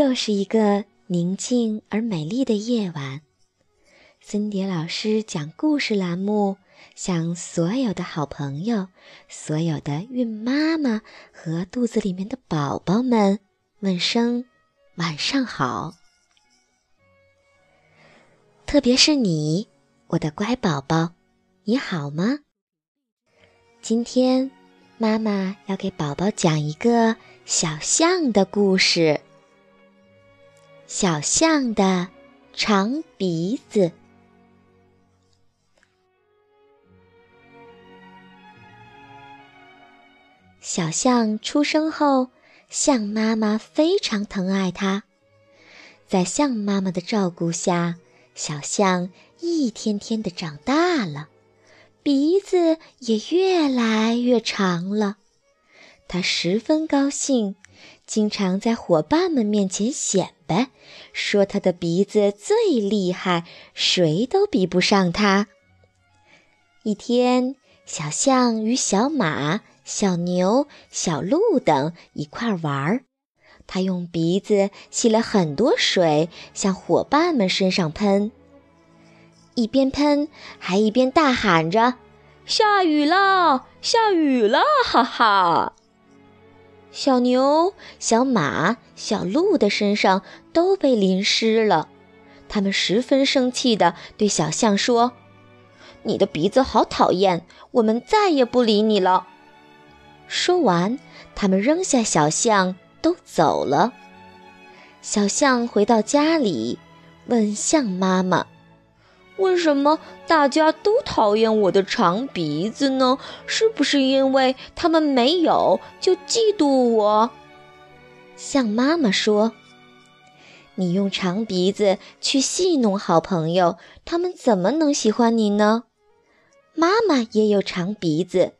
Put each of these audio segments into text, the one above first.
又是一个宁静而美丽的夜晚。森蝶老师讲故事栏目向所有的好朋友、所有的孕妈妈和肚子里面的宝宝们问声晚上好。特别是你，我的乖宝宝，你好吗？今天妈妈要给宝宝讲一个小象的故事。小象的长鼻子。小象出生后，象妈妈非常疼爱它。在象妈妈的照顾下，小象一天天的长大了，鼻子也越来越长了。它十分高兴。经常在伙伴们面前显摆，说他的鼻子最厉害，谁都比不上他。一天，小象与小马、小牛、小鹿等一块玩儿，他用鼻子吸了很多水，向伙伴们身上喷，一边喷还一边大喊着：“下雨了，下雨了，哈哈！”小牛、小马、小鹿的身上都被淋湿了，他们十分生气地对小象说：“你的鼻子好讨厌，我们再也不理你了。”说完，他们扔下小象都走了。小象回到家里，问象妈妈。为什么大家都讨厌我的长鼻子呢？是不是因为他们没有就嫉妒我？象妈妈说：“你用长鼻子去戏弄好朋友，他们怎么能喜欢你呢？”妈妈也有长鼻子，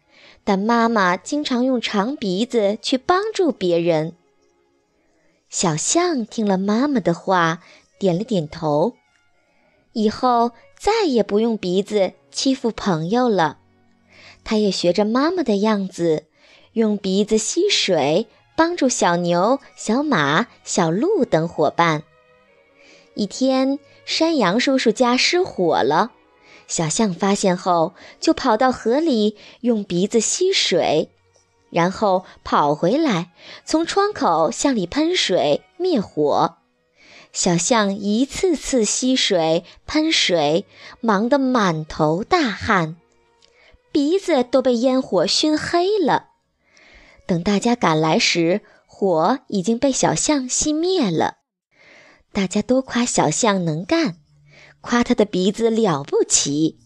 但妈妈经常用长鼻子去帮助别人。小象听了妈妈的话，点了点头。以后再也不用鼻子欺负朋友了，他也学着妈妈的样子，用鼻子吸水，帮助小牛、小马、小鹿等伙伴。一天，山羊叔叔家失火了，小象发现后就跑到河里用鼻子吸水，然后跑回来，从窗口向里喷水灭火。小象一次次吸水、喷水，忙得满头大汗，鼻子都被烟火熏黑了。等大家赶来时，火已经被小象熄灭了。大家都夸小象能干，夸他的鼻子了不起。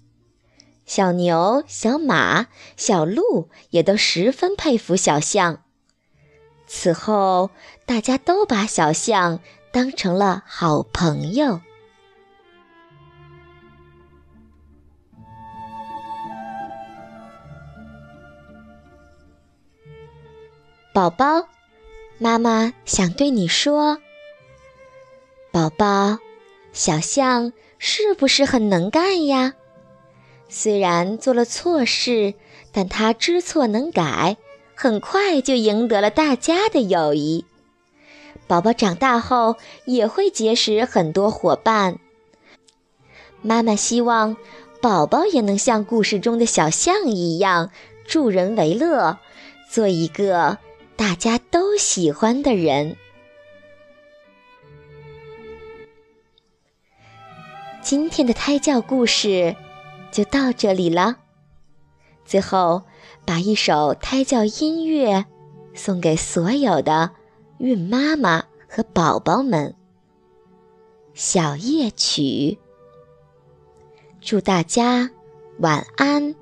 小牛、小马、小鹿也都十分佩服小象。此后，大家都把小象。当成了好朋友，宝宝，妈妈想对你说，宝宝，小象是不是很能干呀？虽然做了错事，但他知错能改，很快就赢得了大家的友谊。宝宝长大后也会结识很多伙伴。妈妈希望宝宝也能像故事中的小象一样助人为乐，做一个大家都喜欢的人。今天的胎教故事就到这里了。最后，把一首胎教音乐送给所有的。孕妈妈和宝宝们，小夜曲。祝大家晚安。